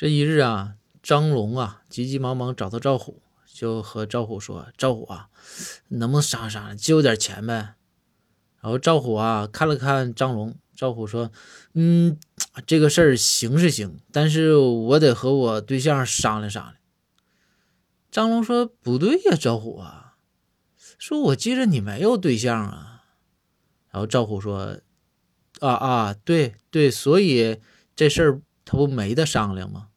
这一日啊，张龙啊急急忙忙找到赵虎，就和赵虎说：“赵虎啊，能不能商量商量，借我点钱呗？”然后赵虎啊看了看张龙，赵虎说：“嗯，这个事儿行是行，但是我得和我对象商量商量。”张龙说：“不对呀，赵虎啊，说我记着你没有对象啊。”然后赵虎说：“啊啊，对对，所以这事儿他不没得商量吗？”